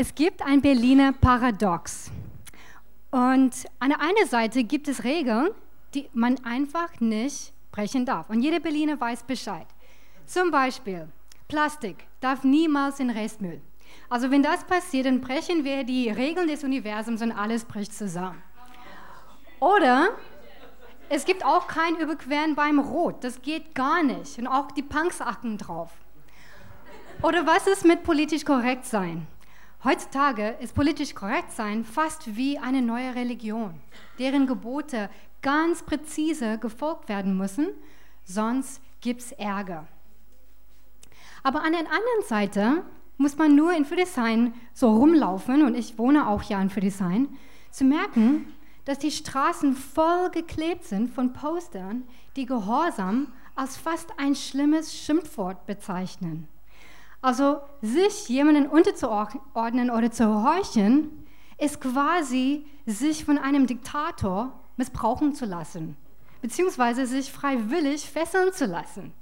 Es gibt ein Berliner Paradox. Und an der einen Seite gibt es Regeln, die man einfach nicht brechen darf. Und jeder Berliner weiß Bescheid. Zum Beispiel, Plastik darf niemals in Restmüll. Also wenn das passiert, dann brechen wir die Regeln des Universums und alles bricht zusammen. Oder es gibt auch kein Überqueren beim Rot. Das geht gar nicht. Und auch die Punks achten drauf. Oder was ist mit politisch korrekt sein? Heutzutage ist politisch korrekt sein fast wie eine neue Religion, deren Gebote ganz präzise gefolgt werden müssen, sonst gibt es Ärger. Aber an der anderen Seite muss man nur in Friedrichshain so rumlaufen, und ich wohne auch ja in Friedrichshain, zu merken, dass die Straßen voll geklebt sind von Postern, die Gehorsam als fast ein schlimmes Schimpfwort bezeichnen. Also sich jemanden unterzuordnen oder zu horchen, ist quasi sich von einem Diktator missbrauchen zu lassen, beziehungsweise sich freiwillig fesseln zu lassen.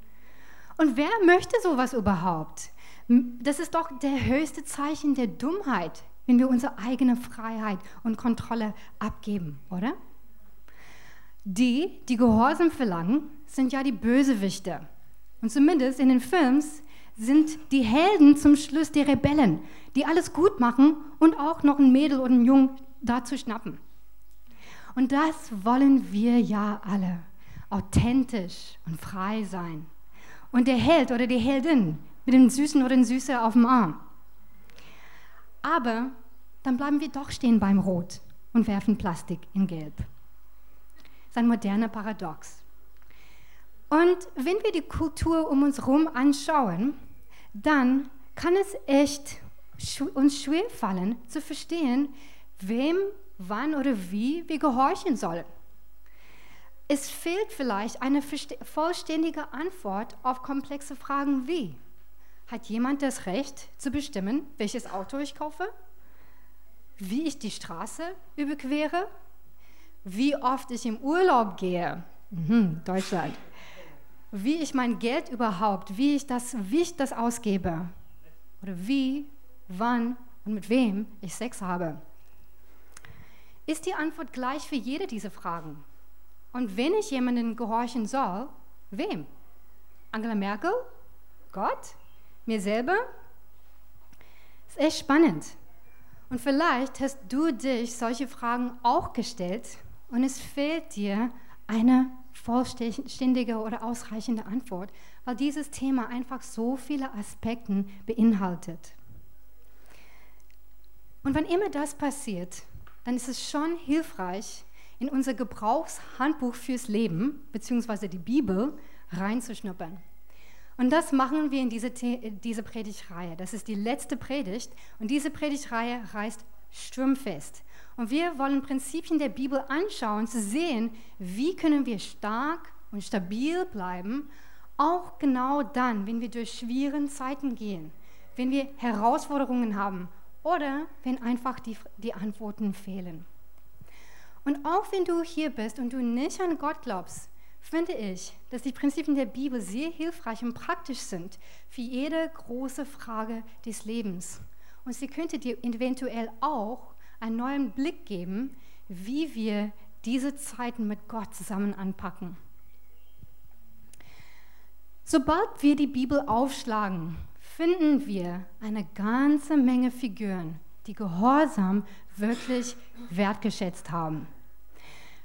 Und wer möchte sowas überhaupt? Das ist doch der höchste Zeichen der Dummheit, wenn wir unsere eigene Freiheit und Kontrolle abgeben, oder? Die, die Gehorsam verlangen, sind ja die Bösewichte. Und zumindest in den Films sind die Helden zum Schluss die Rebellen, die alles gut machen und auch noch ein Mädel oder einen Jungen dazu schnappen. Und das wollen wir ja alle, authentisch und frei sein. Und der Held oder die Heldin mit dem Süßen oder den Süße auf dem Arm. Aber dann bleiben wir doch stehen beim Rot und werfen Plastik in Gelb. Das ist ein moderner Paradox. Und wenn wir die Kultur um uns herum anschauen, dann kann es echt uns schwer fallen zu verstehen, wem, wann oder wie wir gehorchen sollen. Es fehlt vielleicht eine vollständige Antwort auf komplexe Fragen wie, hat jemand das Recht zu bestimmen, welches Auto ich kaufe? Wie ich die Straße überquere? Wie oft ich im Urlaub gehe? Mhm, Deutschland wie ich mein Geld überhaupt, wie ich das, wie ich das ausgebe oder wie, wann und mit wem ich Sex habe. Ist die Antwort gleich für jede dieser Fragen? Und wenn ich jemanden gehorchen soll, wem? Angela Merkel? Gott? Mir selber? Ist echt spannend. Und vielleicht hast du dich solche Fragen auch gestellt und es fehlt dir eine vollständige oder ausreichende Antwort, weil dieses Thema einfach so viele Aspekte beinhaltet. Und wenn immer das passiert, dann ist es schon hilfreich, in unser Gebrauchshandbuch fürs Leben, beziehungsweise die Bibel, reinzuschnuppern. Und das machen wir in diese, diese Predigtreihe. Das ist die letzte Predigt und diese Predigtreihe heißt Sturmfest. Und wir wollen Prinzipien der Bibel anschauen, zu sehen, wie können wir stark und stabil bleiben, auch genau dann, wenn wir durch schwierige Zeiten gehen, wenn wir Herausforderungen haben oder wenn einfach die, die Antworten fehlen. Und auch wenn du hier bist und du nicht an Gott glaubst, finde ich, dass die Prinzipien der Bibel sehr hilfreich und praktisch sind für jede große Frage des Lebens. Und sie könnte dir eventuell auch einen neuen Blick geben, wie wir diese Zeiten mit Gott zusammen anpacken. Sobald wir die Bibel aufschlagen, finden wir eine ganze Menge Figuren, die Gehorsam wirklich wertgeschätzt haben.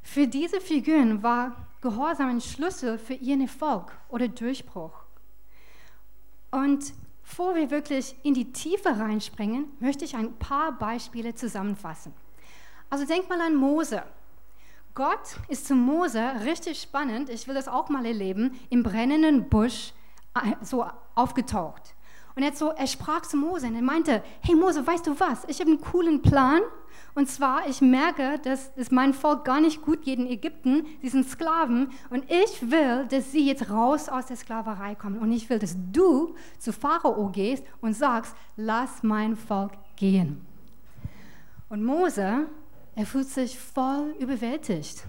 Für diese Figuren war Gehorsam ein Schlüssel für ihren Erfolg oder Durchbruch. Und Bevor wir wirklich in die Tiefe reinspringen, möchte ich ein paar Beispiele zusammenfassen. Also denk mal an Mose. Gott ist zu Mose richtig spannend, ich will das auch mal erleben, im brennenden Busch äh, so aufgetaucht. Und er, so, er sprach zu Mose und er meinte, hey Mose, weißt du was, ich habe einen coolen Plan und zwar, ich merke, dass es mein Volk gar nicht gut geht in Ägypten, sie sind Sklaven. Und ich will, dass sie jetzt raus aus der Sklaverei kommen. Und ich will, dass du zu Pharao gehst und sagst, lass mein Volk gehen. Und Mose, er fühlt sich voll überwältigt.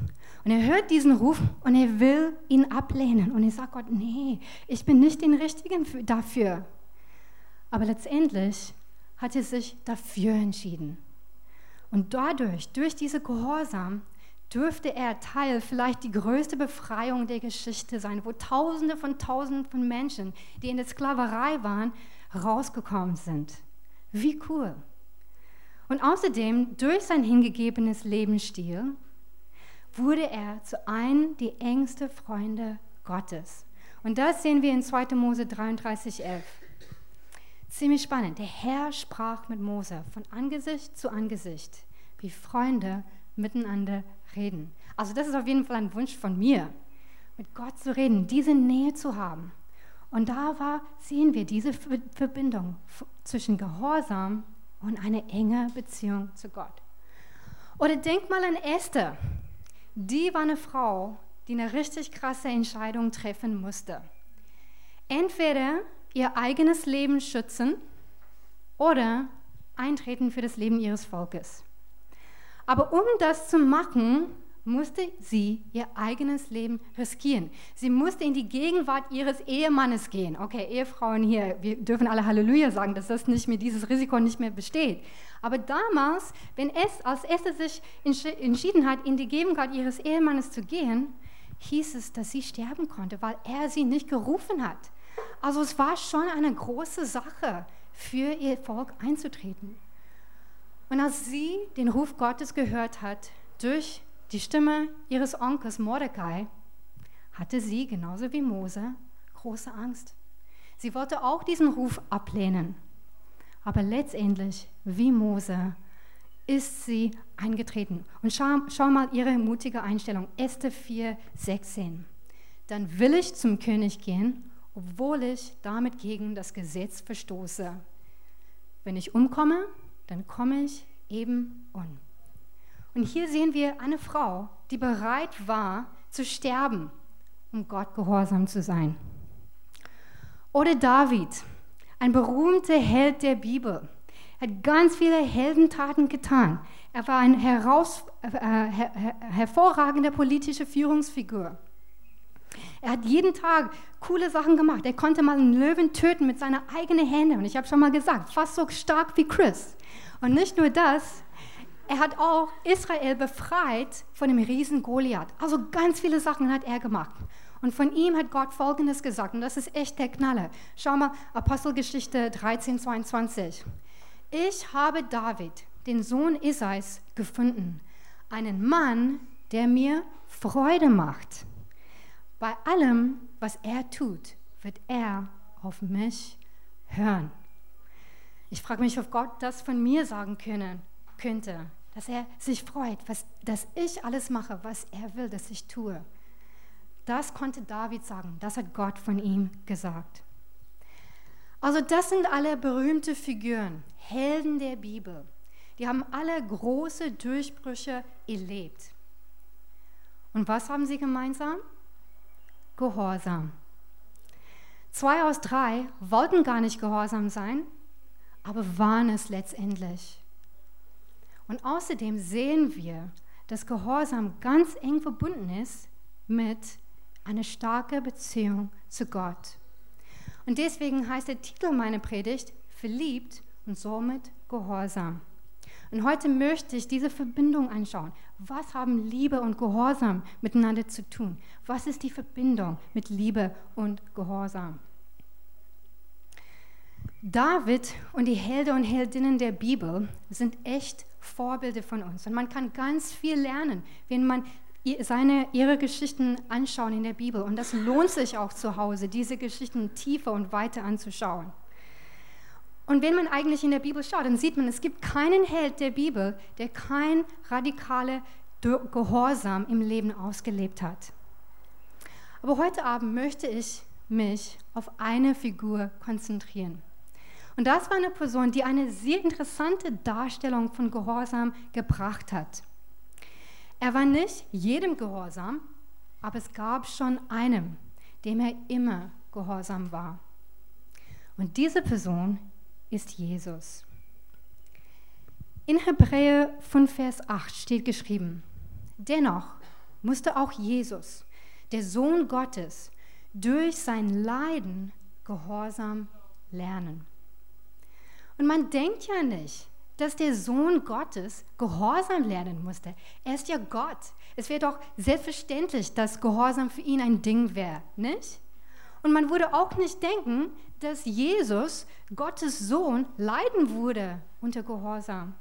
Und er hört diesen Ruf und er will ihn ablehnen. Und er sagt Gott, nee, ich bin nicht den Richtigen dafür. Aber letztendlich hatte sich dafür entschieden. Und dadurch, durch diese Gehorsam, dürfte er Teil vielleicht die größte Befreiung der Geschichte sein, wo Tausende von Tausenden von Menschen, die in der Sklaverei waren, rausgekommen sind. Wie cool. Und außerdem, durch sein hingegebenes Lebensstil, wurde er zu einem der engsten Freunde Gottes. Und das sehen wir in 2. Mose 33, 11. Ziemlich spannend. Der Herr sprach mit Mose von Angesicht zu Angesicht, wie Freunde miteinander reden. Also das ist auf jeden Fall ein Wunsch von mir, mit Gott zu reden, diese Nähe zu haben. Und da war, sehen wir diese Verbindung zwischen Gehorsam und eine enge Beziehung zu Gott. Oder denk mal an Esther. Die war eine Frau, die eine richtig krasse Entscheidung treffen musste. Entweder ihr eigenes Leben schützen oder eintreten für das Leben ihres Volkes. Aber um das zu machen, musste sie ihr eigenes Leben riskieren. Sie musste in die Gegenwart ihres Ehemannes gehen. Okay, Ehefrauen hier, wir dürfen alle Halleluja sagen, dass das nicht mehr, dieses Risiko nicht mehr besteht. Aber damals, wenn es, als Esther sich entschieden hat, in die Gegenwart ihres Ehemannes zu gehen, hieß es, dass sie sterben konnte, weil er sie nicht gerufen hat. Also es war schon eine große Sache, für ihr Volk einzutreten. Und als sie den Ruf Gottes gehört hat, durch die Stimme ihres Onkels Mordecai, hatte sie, genauso wie Mose, große Angst. Sie wollte auch diesen Ruf ablehnen. Aber letztendlich, wie Mose, ist sie eingetreten. Und schau, schau mal ihre mutige Einstellung. Esther 4, 16. Dann will ich zum König gehen, obwohl ich damit gegen das Gesetz verstoße. Wenn ich umkomme, dann komme ich eben um. Und hier sehen wir eine Frau, die bereit war zu sterben, um Gott gehorsam zu sein. Oder David, ein berühmter Held der Bibel, hat ganz viele Heldentaten getan. Er war eine äh, her, her, hervorragende politische Führungsfigur. Er hat jeden Tag coole Sachen gemacht. Er konnte mal einen Löwen töten mit seinen eigenen Händen. Und ich habe schon mal gesagt, fast so stark wie Chris. Und nicht nur das, er hat auch Israel befreit von dem Riesen Goliath. Also ganz viele Sachen hat er gemacht. Und von ihm hat Gott Folgendes gesagt, und das ist echt der Knaller. Schau mal, Apostelgeschichte 13, 22. Ich habe David, den Sohn Isais, gefunden, einen Mann, der mir Freude macht. Bei allem, was er tut, wird er auf mich hören. Ich frage mich, ob Gott das von mir sagen können, könnte, dass er sich freut, was, dass ich alles mache, was er will, dass ich tue. Das konnte David sagen, das hat Gott von ihm gesagt. Also das sind alle berühmte Figuren, Helden der Bibel. Die haben alle große Durchbrüche erlebt. Und was haben sie gemeinsam? Gehorsam. Zwei aus drei wollten gar nicht gehorsam sein, aber waren es letztendlich. Und außerdem sehen wir, dass Gehorsam ganz eng verbunden ist mit einer starken Beziehung zu Gott. Und deswegen heißt der Titel meiner Predigt Verliebt und somit Gehorsam. Und heute möchte ich diese Verbindung anschauen. Was haben Liebe und Gehorsam miteinander zu tun? Was ist die Verbindung mit Liebe und Gehorsam? David und die Helden und Heldinnen der Bibel sind echt Vorbilder von uns. Und man kann ganz viel lernen, wenn man seine, ihre Geschichten anschauen in der Bibel. Und das lohnt sich auch zu Hause, diese Geschichten tiefer und weiter anzuschauen. Und wenn man eigentlich in der Bibel schaut, dann sieht man, es gibt keinen Held der Bibel, der kein radikale Gehorsam im Leben ausgelebt hat. Aber heute Abend möchte ich mich auf eine Figur konzentrieren. Und das war eine Person, die eine sehr interessante Darstellung von Gehorsam gebracht hat. Er war nicht jedem gehorsam, aber es gab schon einem, dem er immer gehorsam war. Und diese Person ist Jesus. In Hebräer 5, Vers 8 steht geschrieben, dennoch musste auch Jesus, der Sohn Gottes, durch sein Leiden Gehorsam lernen. Und man denkt ja nicht, dass der Sohn Gottes Gehorsam lernen musste. Er ist ja Gott. Es wäre doch selbstverständlich, dass Gehorsam für ihn ein Ding wäre, nicht? Und man würde auch nicht denken, dass Jesus, Gottes Sohn, leiden würde unter Gehorsam.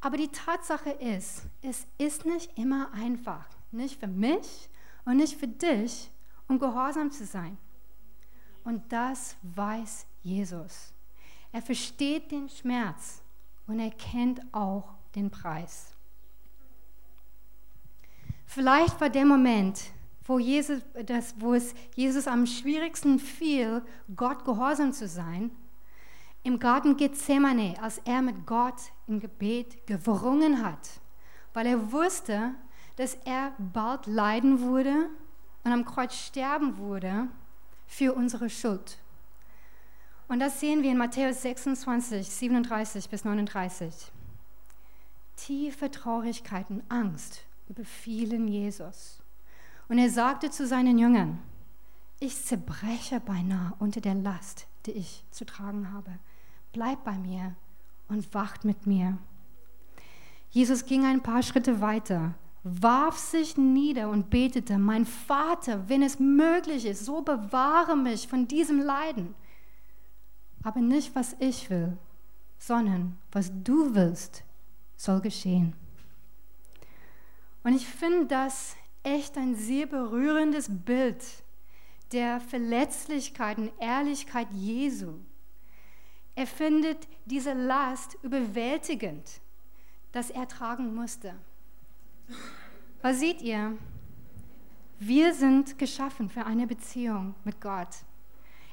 Aber die Tatsache ist, es ist nicht immer einfach, nicht für mich und nicht für dich, um gehorsam zu sein. Und das weiß Jesus. Er versteht den Schmerz und er kennt auch den Preis. Vielleicht war der Moment, wo, Jesus, das, wo es Jesus am schwierigsten fiel, Gott gehorsam zu sein, im Garten Gethsemane, als er mit Gott im Gebet gerungen hat, weil er wusste, dass er bald leiden würde und am Kreuz sterben würde für unsere Schuld. Und das sehen wir in Matthäus 26, 37 bis 39. Tiefe Traurigkeit und Angst überfielen Jesus. Und er sagte zu seinen Jüngern, ich zerbreche beinahe unter der Last, die ich zu tragen habe. Bleib bei mir und wacht mit mir. Jesus ging ein paar Schritte weiter, warf sich nieder und betete, mein Vater, wenn es möglich ist, so bewahre mich von diesem Leiden. Aber nicht, was ich will, sondern was du willst, soll geschehen. Und ich finde das echt ein sehr berührendes Bild der Verletzlichkeit und Ehrlichkeit Jesu. Er findet diese Last überwältigend, dass er tragen musste. Was seht ihr? Wir sind geschaffen für eine Beziehung mit Gott.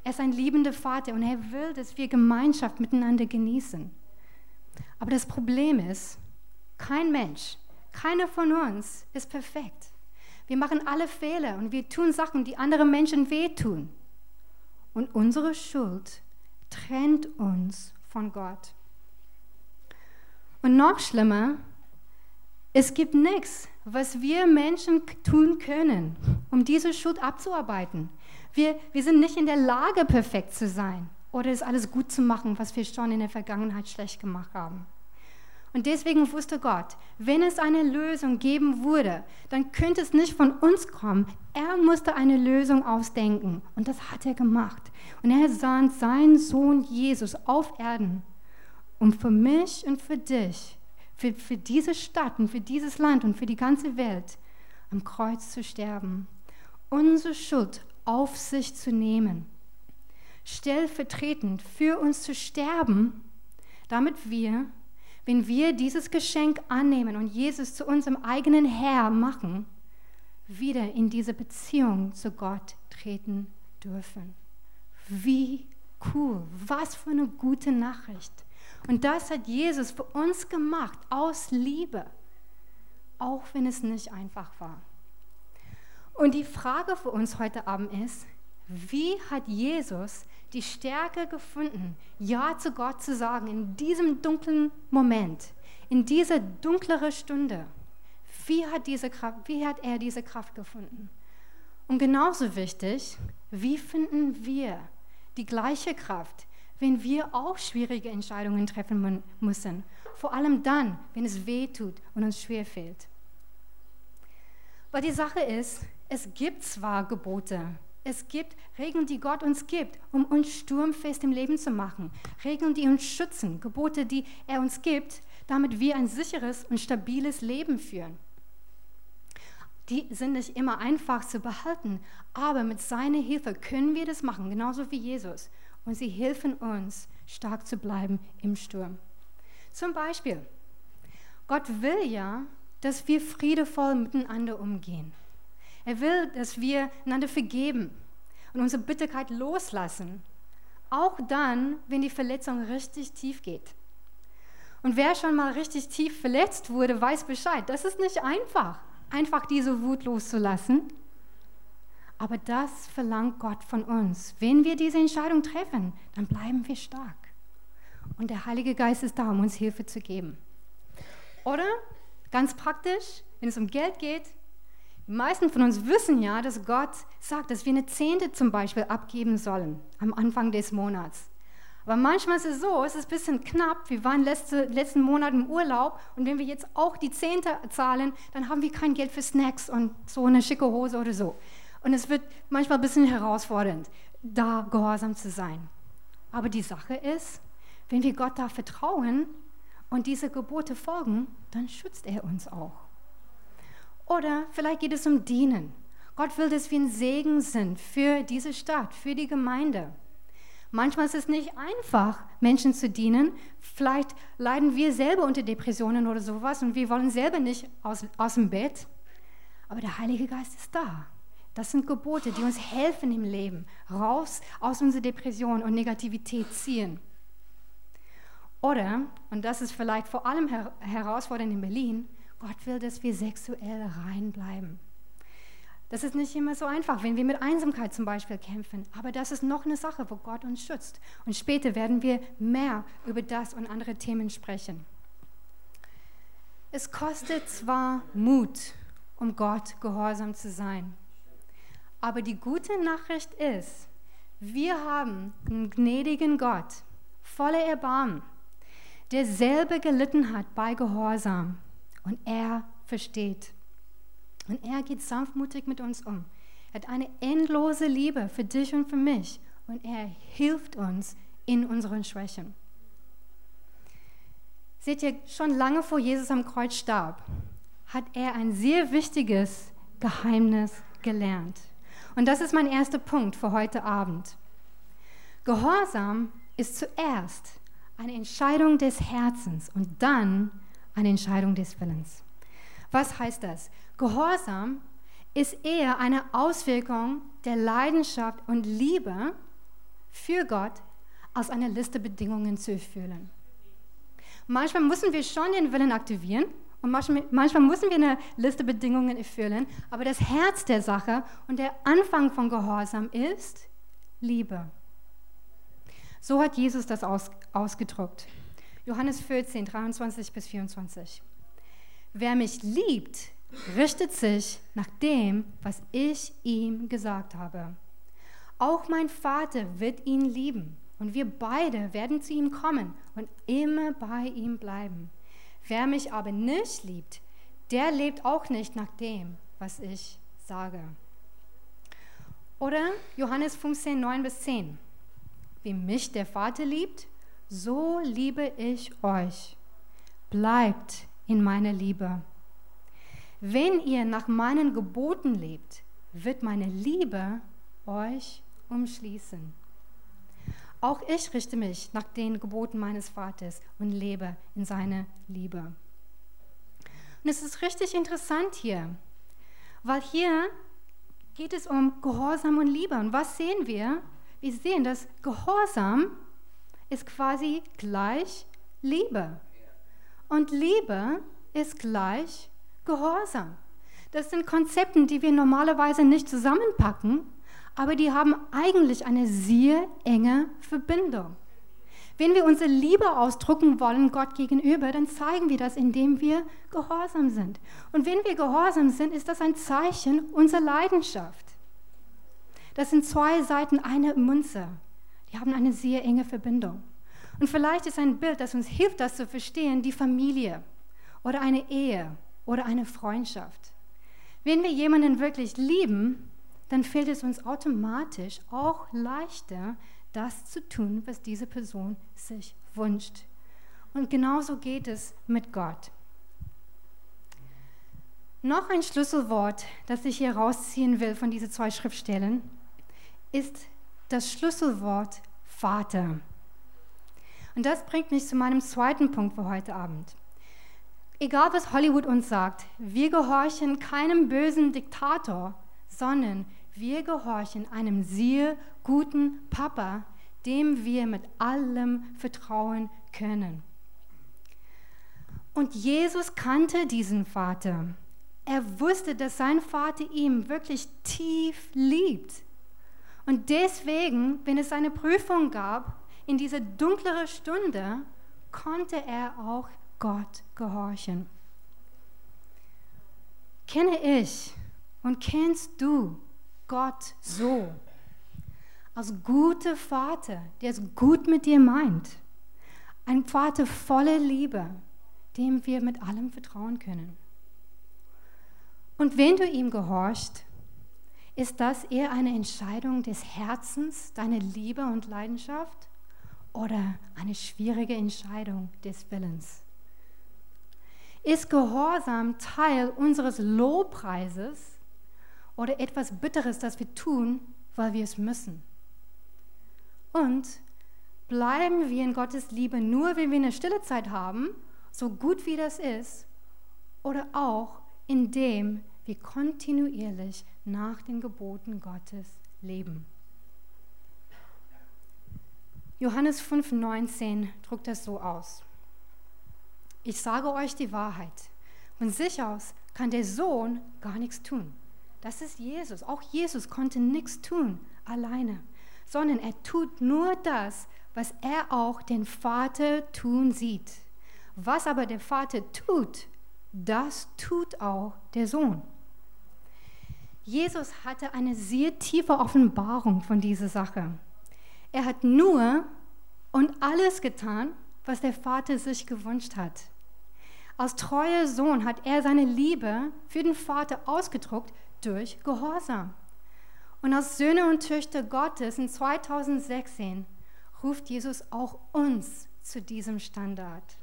Er ist ein liebender Vater und er will, dass wir Gemeinschaft miteinander genießen. Aber das Problem ist, kein Mensch, keiner von uns ist perfekt. Wir machen alle Fehler und wir tun Sachen, die anderen Menschen wehtun. Und unsere Schuld trennt uns von Gott. Und noch schlimmer, es gibt nichts, was wir Menschen tun können, um diese Schuld abzuarbeiten. Wir, wir sind nicht in der Lage, perfekt zu sein oder es alles gut zu machen, was wir schon in der Vergangenheit schlecht gemacht haben. Und deswegen wusste Gott, wenn es eine Lösung geben würde, dann könnte es nicht von uns kommen. Er musste eine Lösung ausdenken. Und das hat er gemacht. Und er sah seinen Sohn Jesus auf Erden, um für mich und für dich, für, für diese Stadt und für dieses Land und für die ganze Welt am Kreuz zu sterben. Unsere Schuld auf sich zu nehmen. Stellvertretend für uns zu sterben, damit wir wenn wir dieses Geschenk annehmen und Jesus zu unserem eigenen Herr machen, wieder in diese Beziehung zu Gott treten dürfen. Wie cool, was für eine gute Nachricht. Und das hat Jesus für uns gemacht, aus Liebe, auch wenn es nicht einfach war. Und die Frage für uns heute Abend ist, wie hat Jesus die Stärke gefunden, Ja zu Gott zu sagen in diesem dunklen Moment, in dieser dunkleren Stunde. Wie hat, diese Kraft, wie hat er diese Kraft gefunden? Und genauso wichtig, wie finden wir die gleiche Kraft, wenn wir auch schwierige Entscheidungen treffen müssen? Vor allem dann, wenn es weh tut und uns schwer fällt. Weil die Sache ist, es gibt zwar Gebote, es gibt Regeln, die Gott uns gibt, um uns sturmfest im Leben zu machen. Regeln, die uns schützen, Gebote, die er uns gibt, damit wir ein sicheres und stabiles Leben führen. Die sind nicht immer einfach zu behalten, aber mit seiner Hilfe können wir das machen, genauso wie Jesus. Und sie helfen uns, stark zu bleiben im Sturm. Zum Beispiel, Gott will ja, dass wir friedevoll miteinander umgehen. Er will, dass wir einander vergeben und unsere Bitterkeit loslassen. Auch dann, wenn die Verletzung richtig tief geht. Und wer schon mal richtig tief verletzt wurde, weiß Bescheid. Das ist nicht einfach, einfach diese Wut loszulassen. Aber das verlangt Gott von uns. Wenn wir diese Entscheidung treffen, dann bleiben wir stark. Und der Heilige Geist ist da, um uns Hilfe zu geben. Oder ganz praktisch, wenn es um Geld geht, die meisten von uns wissen ja, dass Gott sagt, dass wir eine Zehnte zum Beispiel abgeben sollen am Anfang des Monats. Aber manchmal ist es so, es ist ein bisschen knapp. Wir waren letzte, letzten Monat im Urlaub und wenn wir jetzt auch die Zehnte zahlen, dann haben wir kein Geld für Snacks und so eine schicke Hose oder so. Und es wird manchmal ein bisschen herausfordernd, da gehorsam zu sein. Aber die Sache ist, wenn wir Gott da vertrauen und diese Gebote folgen, dann schützt er uns auch. Oder vielleicht geht es um Dienen. Gott will, dass wir ein Segen sind für diese Stadt, für die Gemeinde. Manchmal ist es nicht einfach, Menschen zu dienen. Vielleicht leiden wir selber unter Depressionen oder sowas und wir wollen selber nicht aus, aus dem Bett. Aber der Heilige Geist ist da. Das sind Gebote, die uns helfen im Leben, raus aus unserer Depression und Negativität ziehen. Oder, und das ist vielleicht vor allem her herausfordernd in Berlin, Gott will, dass wir sexuell rein bleiben. Das ist nicht immer so einfach, wenn wir mit Einsamkeit zum Beispiel kämpfen. Aber das ist noch eine Sache, wo Gott uns schützt. Und später werden wir mehr über das und andere Themen sprechen. Es kostet zwar Mut, um Gott gehorsam zu sein. Aber die gute Nachricht ist, wir haben einen gnädigen Gott, voller Erbarmen, der selber gelitten hat bei Gehorsam. Und er versteht. Und er geht sanftmutig mit uns um. Er hat eine endlose Liebe für dich und für mich. Und er hilft uns in unseren Schwächen. Seht ihr, schon lange vor Jesus am Kreuz starb, hat er ein sehr wichtiges Geheimnis gelernt. Und das ist mein erster Punkt für heute Abend. Gehorsam ist zuerst eine Entscheidung des Herzens und dann eine Entscheidung des Willens. Was heißt das? Gehorsam ist eher eine Auswirkung der Leidenschaft und Liebe für Gott, als eine Liste Bedingungen zu erfüllen. Manchmal müssen wir schon den Willen aktivieren und manchmal, müssen wir eine Liste Bedingungen erfüllen, aber das Herz der Sache und der Anfang von Gehorsam ist Liebe. So hat Jesus das aus, ausgedrückt. Johannes 14, 23 bis 24. Wer mich liebt, richtet sich nach dem, was ich ihm gesagt habe. Auch mein Vater wird ihn lieben und wir beide werden zu ihm kommen und immer bei ihm bleiben. Wer mich aber nicht liebt, der lebt auch nicht nach dem, was ich sage. Oder Johannes 15, 9 bis 10. Wie mich der Vater liebt, so liebe ich euch. Bleibt in meiner Liebe. Wenn ihr nach meinen Geboten lebt, wird meine Liebe euch umschließen. Auch ich richte mich nach den Geboten meines Vaters und lebe in seiner Liebe. Und es ist richtig interessant hier, weil hier geht es um Gehorsam und Liebe. Und was sehen wir? Wir sehen, dass Gehorsam ist quasi gleich Liebe. Und Liebe ist gleich Gehorsam. Das sind Konzepte, die wir normalerweise nicht zusammenpacken, aber die haben eigentlich eine sehr enge Verbindung. Wenn wir unsere Liebe ausdrücken wollen Gott gegenüber, dann zeigen wir das, indem wir gehorsam sind. Und wenn wir gehorsam sind, ist das ein Zeichen unserer Leidenschaft. Das sind zwei Seiten einer Münze. Die haben eine sehr enge Verbindung. Und vielleicht ist ein Bild, das uns hilft, das zu verstehen, die Familie oder eine Ehe oder eine Freundschaft. Wenn wir jemanden wirklich lieben, dann fällt es uns automatisch auch leichter, das zu tun, was diese Person sich wünscht. Und genauso geht es mit Gott. Noch ein Schlüsselwort, das ich hier rausziehen will von diesen zwei Schriftstellen, ist das Schlüsselwort Vater. Und das bringt mich zu meinem zweiten Punkt für heute Abend. Egal was Hollywood uns sagt, wir gehorchen keinem bösen Diktator, sondern wir gehorchen einem sehr guten Papa, dem wir mit allem vertrauen können. Und Jesus kannte diesen Vater. Er wusste, dass sein Vater ihn wirklich tief liebt. Und deswegen, wenn es eine Prüfung gab, in dieser dunkleren Stunde, konnte er auch Gott gehorchen. Kenne ich und kennst du Gott so? als guter Vater, der es gut mit dir meint. Ein Vater voller Liebe, dem wir mit allem vertrauen können. Und wenn du ihm gehorchst, ist das eher eine Entscheidung des Herzens, deine Liebe und Leidenschaft oder eine schwierige Entscheidung des Willens? Ist Gehorsam Teil unseres Lobpreises oder etwas Bitteres, das wir tun, weil wir es müssen? Und bleiben wir in Gottes Liebe nur, wenn wir eine stille Zeit haben, so gut wie das ist, oder auch indem wir kontinuierlich nach den Geboten Gottes leben. Johannes 5,19 drückt das so aus. Ich sage euch die Wahrheit. Von sich aus kann der Sohn gar nichts tun. Das ist Jesus. Auch Jesus konnte nichts tun alleine, sondern er tut nur das, was er auch den Vater tun sieht. Was aber der Vater tut, das tut auch der Sohn. Jesus hatte eine sehr tiefe Offenbarung von dieser Sache. Er hat nur und alles getan, was der Vater sich gewünscht hat. Als treuer Sohn hat er seine Liebe für den Vater ausgedruckt durch Gehorsam. Und als Söhne und Töchter Gottes in 2016 ruft Jesus auch uns zu diesem Standard.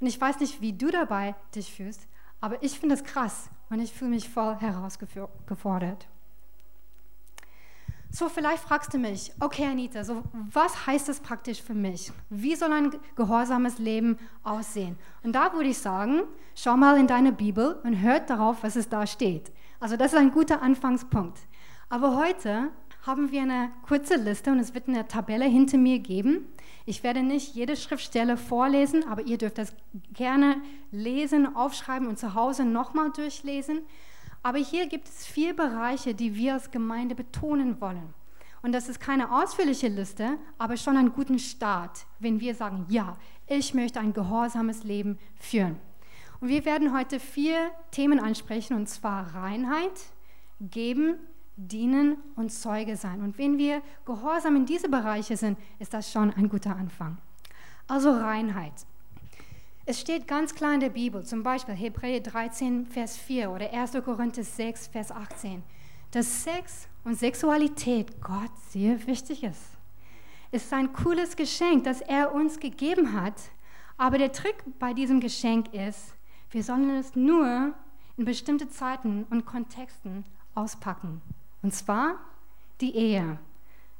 Und ich weiß nicht, wie du dabei dich fühlst, aber ich finde es krass und ich fühle mich voll herausgefordert. So, vielleicht fragst du mich, okay, Anita, so, was heißt das praktisch für mich? Wie soll ein gehorsames Leben aussehen? Und da würde ich sagen, schau mal in deine Bibel und hört darauf, was es da steht. Also, das ist ein guter Anfangspunkt. Aber heute haben wir eine kurze Liste und es wird eine Tabelle hinter mir geben. Ich werde nicht jede Schriftstelle vorlesen, aber ihr dürft das gerne lesen, aufschreiben und zu Hause nochmal durchlesen. Aber hier gibt es vier Bereiche, die wir als Gemeinde betonen wollen. Und das ist keine ausführliche Liste, aber schon einen guten Start, wenn wir sagen, ja, ich möchte ein gehorsames Leben führen. Und wir werden heute vier Themen ansprechen, und zwar Reinheit, Geben, dienen und Zeuge sein. Und wenn wir gehorsam in diese Bereiche sind, ist das schon ein guter Anfang. Also Reinheit. Es steht ganz klar in der Bibel, zum Beispiel Hebräer 13, Vers 4 oder 1. Korinther 6, Vers 18, dass Sex und Sexualität Gott sehr wichtig ist. Es ist ein cooles Geschenk, das er uns gegeben hat, aber der Trick bei diesem Geschenk ist, wir sollen es nur in bestimmte Zeiten und Kontexten auspacken. Und zwar die Ehe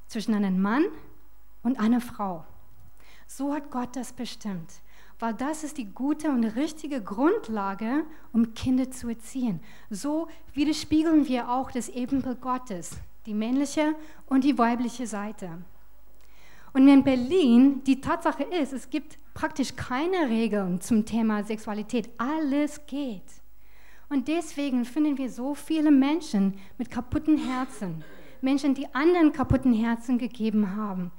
zwischen einem Mann und einer Frau. So hat Gott das bestimmt, weil das ist die gute und richtige Grundlage, um Kinder zu erziehen. So widerspiegeln wir auch das Ebenbild Gottes, die männliche und die weibliche Seite. Und in Berlin die Tatsache ist, es gibt praktisch keine Regeln zum Thema Sexualität. Alles geht. Und deswegen finden wir so viele Menschen mit kaputten Herzen, Menschen, die anderen kaputten Herzen gegeben haben,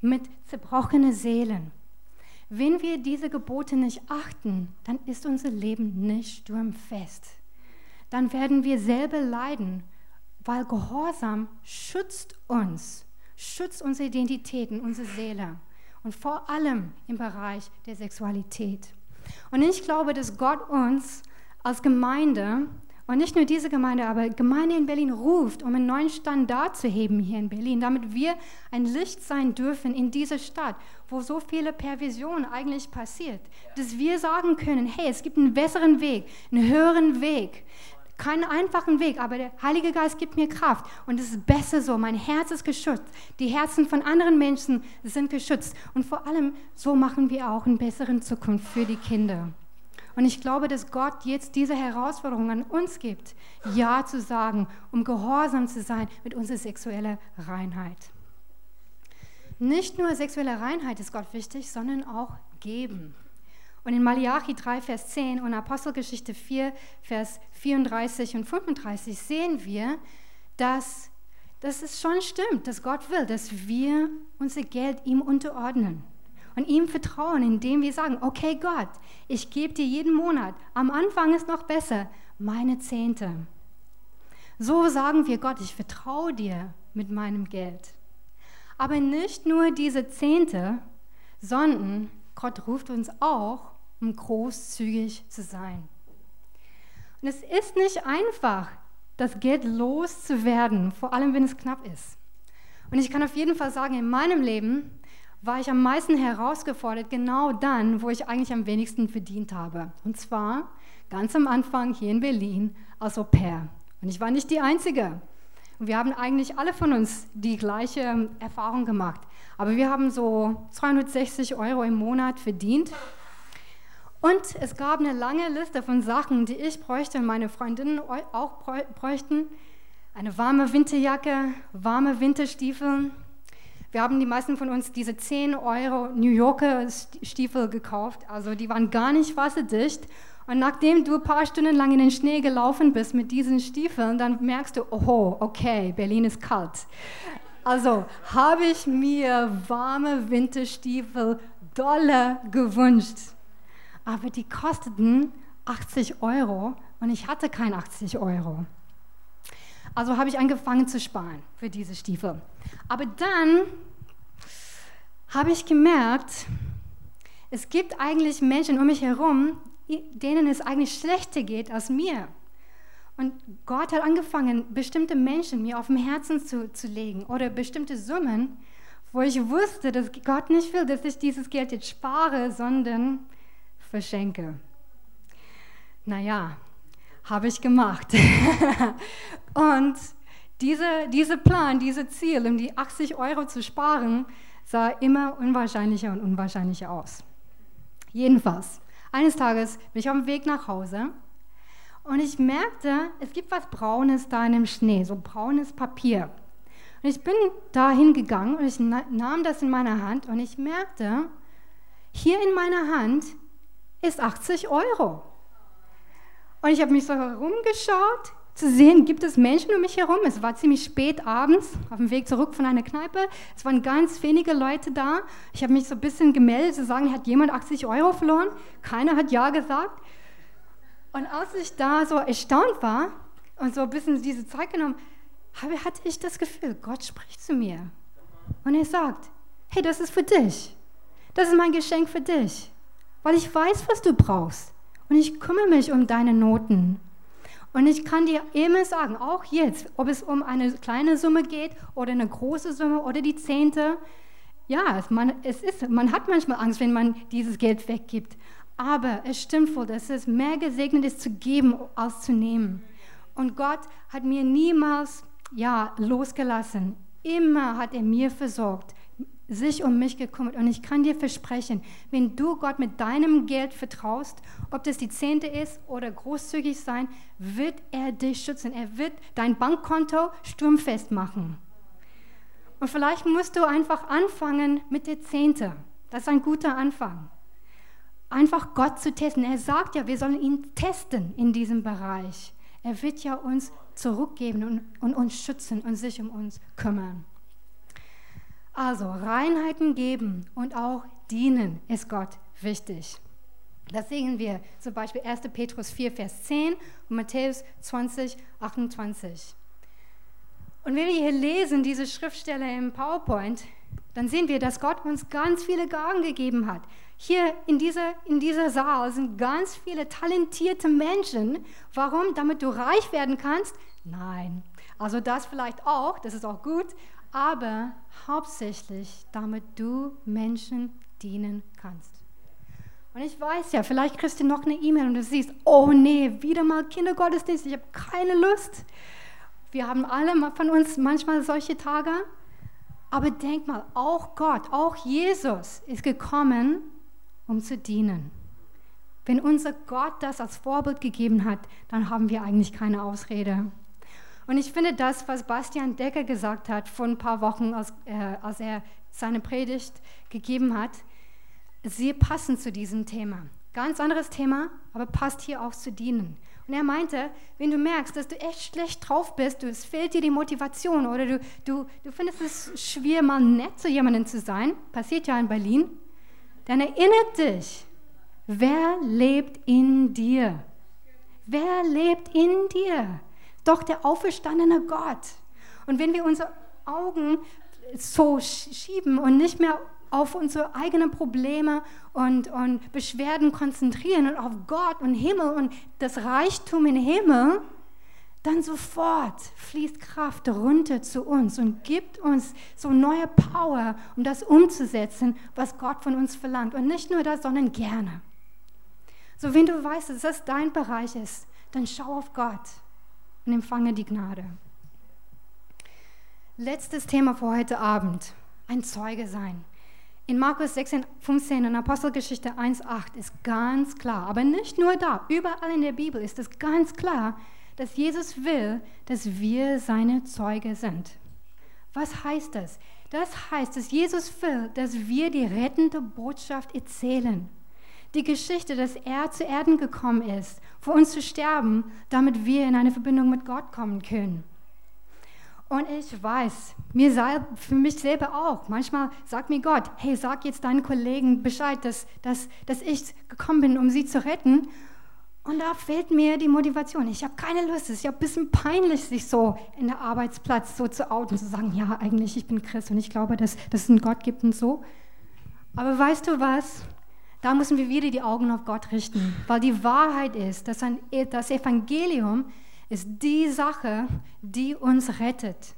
mit zerbrochenen Seelen. Wenn wir diese Gebote nicht achten, dann ist unser Leben nicht sturmfest. Dann werden wir selber leiden, weil Gehorsam schützt uns, schützt unsere Identitäten, unsere Seele und vor allem im Bereich der Sexualität. Und ich glaube, dass Gott uns als Gemeinde und nicht nur diese Gemeinde, aber Gemeinde in Berlin ruft, um einen neuen Standard zu heben hier in Berlin, damit wir ein Licht sein dürfen in dieser Stadt, wo so viele Perversion eigentlich passiert, dass wir sagen können, hey, es gibt einen besseren Weg, einen höheren Weg, keinen einfachen Weg, aber der Heilige Geist gibt mir Kraft und es ist besser so. Mein Herz ist geschützt. Die Herzen von anderen Menschen sind geschützt und vor allem so machen wir auch eine bessere Zukunft für die Kinder. Und ich glaube, dass Gott jetzt diese Herausforderung an uns gibt, Ja zu sagen, um gehorsam zu sein mit unserer sexuellen Reinheit. Nicht nur sexuelle Reinheit ist Gott wichtig, sondern auch geben. Und in Malachi 3, Vers 10 und Apostelgeschichte 4, Vers 34 und 35 sehen wir, dass, dass es schon stimmt, dass Gott will, dass wir unser Geld ihm unterordnen und ihm vertrauen, indem wir sagen, okay Gott, ich gebe dir jeden Monat, am Anfang ist noch besser, meine Zehnte. So sagen wir Gott, ich vertraue dir mit meinem Geld. Aber nicht nur diese Zehnte, sondern Gott ruft uns auch, um großzügig zu sein. Und es ist nicht einfach, das Geld loszuwerden, vor allem wenn es knapp ist. Und ich kann auf jeden Fall sagen, in meinem Leben war ich am meisten herausgefordert, genau dann, wo ich eigentlich am wenigsten verdient habe. Und zwar ganz am Anfang hier in Berlin als Au pair. Und ich war nicht die Einzige. Wir haben eigentlich alle von uns die gleiche Erfahrung gemacht. Aber wir haben so 260 Euro im Monat verdient. Und es gab eine lange Liste von Sachen, die ich bräuchte und meine Freundinnen auch bräuchten. Eine warme Winterjacke, warme Winterstiefel. Wir haben die meisten von uns diese 10 Euro New Yorker Stiefel gekauft. Also die waren gar nicht wasserdicht. Und nachdem du ein paar Stunden lang in den Schnee gelaufen bist mit diesen Stiefeln, dann merkst du, oh, okay, Berlin ist kalt. Also habe ich mir warme Winterstiefel dolle gewünscht aber die kosteten 80 Euro und ich hatte kein 80 Euro. Also habe ich angefangen zu sparen für diese Stiefel. Aber dann habe ich gemerkt, es gibt eigentlich Menschen um mich herum, denen es eigentlich schlechter geht als mir. Und Gott hat angefangen, bestimmte Menschen mir auf dem Herzen zu, zu legen oder bestimmte Summen, wo ich wusste, dass Gott nicht will, dass ich dieses Geld jetzt spare, sondern verschenke. Naja, habe ich gemacht. und dieser diese Plan, dieses Ziel, um die 80 Euro zu sparen, sah immer unwahrscheinlicher und unwahrscheinlicher aus. Jedenfalls, eines Tages bin ich auf dem Weg nach Hause und ich merkte, es gibt was Braunes da in dem Schnee, so braunes Papier. Und ich bin da hingegangen und ich nahm das in meine Hand und ich merkte, hier in meiner Hand ist 80 Euro. Und ich habe mich so herumgeschaut, zu sehen, gibt es Menschen um mich herum. Es war ziemlich spät abends, auf dem Weg zurück von einer Kneipe. Es waren ganz wenige Leute da. Ich habe mich so ein bisschen gemeldet, zu sagen, hat jemand 80 Euro verloren? Keiner hat Ja gesagt. Und als ich da so erstaunt war und so ein bisschen diese Zeit genommen habe, hatte ich das Gefühl, Gott spricht zu mir. Und er sagt, hey, das ist für dich. Das ist mein Geschenk für dich weil ich weiß, was du brauchst. Und ich kümmere mich um deine Noten. Und ich kann dir immer sagen, auch jetzt, ob es um eine kleine Summe geht oder eine große Summe oder die Zehnte, ja, man, es ist, man hat manchmal Angst, wenn man dieses Geld weggibt. Aber es stimmt wohl, dass es mehr gesegnet ist zu geben als zu nehmen. Und Gott hat mir niemals ja, losgelassen. Immer hat er mir versorgt sich um mich gekümmert. Und ich kann dir versprechen, wenn du Gott mit deinem Geld vertraust, ob das die Zehnte ist oder großzügig sein, wird er dich schützen. Er wird dein Bankkonto sturmfest machen. Und vielleicht musst du einfach anfangen mit der Zehnte. Das ist ein guter Anfang. Einfach Gott zu testen. Er sagt ja, wir sollen ihn testen in diesem Bereich. Er wird ja uns zurückgeben und, und uns schützen und sich um uns kümmern. Also Reinheiten geben und auch dienen ist Gott wichtig. Das sehen wir zum Beispiel 1. Petrus 4, Vers 10 und Matthäus 20, 28. Und wenn wir hier lesen, diese Schriftstelle im PowerPoint, dann sehen wir, dass Gott uns ganz viele Gaben gegeben hat. Hier in dieser, in dieser Saal sind ganz viele talentierte Menschen. Warum? Damit du reich werden kannst? Nein. Also das vielleicht auch, das ist auch gut, aber hauptsächlich, damit du Menschen dienen kannst. Und ich weiß ja, vielleicht kriegst du noch eine E-Mail und du siehst, oh nee, wieder mal Kindergottesdienst, ich habe keine Lust. Wir haben alle von uns manchmal solche Tage. Aber denk mal, auch Gott, auch Jesus ist gekommen, um zu dienen. Wenn unser Gott das als Vorbild gegeben hat, dann haben wir eigentlich keine Ausrede. Und ich finde das, was Bastian Decker gesagt hat vor ein paar Wochen, als, äh, als er seine Predigt gegeben hat, sehr passend zu diesem Thema. Ganz anderes Thema, aber passt hier auch zu dienen. Und er meinte, wenn du merkst, dass du echt schlecht drauf bist, es fehlt dir die Motivation oder du, du, du findest es schwer, mal nett zu jemandem zu sein, passiert ja in Berlin, dann erinnert dich, wer lebt in dir? Wer lebt in dir? Doch der auferstandene Gott. Und wenn wir unsere Augen so schieben und nicht mehr auf unsere eigenen Probleme und, und Beschwerden konzentrieren und auf Gott und Himmel und das Reichtum im Himmel, dann sofort fließt Kraft runter zu uns und gibt uns so neue Power, um das umzusetzen, was Gott von uns verlangt. Und nicht nur das, sondern gerne. So, wenn du weißt, dass das dein Bereich ist, dann schau auf Gott und empfange die Gnade. Letztes Thema für heute Abend, ein Zeuge sein. In Markus 16, 15 und Apostelgeschichte 1, 8 ist ganz klar, aber nicht nur da, überall in der Bibel ist es ganz klar, dass Jesus will, dass wir seine Zeuge sind. Was heißt das? Das heißt, dass Jesus will, dass wir die rettende Botschaft erzählen. Die Geschichte, dass er zu Erden gekommen ist, für uns zu sterben, damit wir in eine Verbindung mit Gott kommen können. Und ich weiß, mir sei, für mich selber auch, manchmal sagt mir Gott, hey, sag jetzt deinen Kollegen Bescheid, dass, dass, dass ich gekommen bin, um sie zu retten. Und da fehlt mir die Motivation. Ich habe keine Lust. Es ist ja ein bisschen peinlich, sich so in der Arbeitsplatz so zu outen, zu sagen, ja, eigentlich, ich bin Christ und ich glaube, dass, dass es einen Gott gibt und so. Aber weißt du was? Da müssen wir wieder die Augen auf Gott richten, weil die Wahrheit ist, dass ein, das Evangelium ist die Sache, die uns rettet.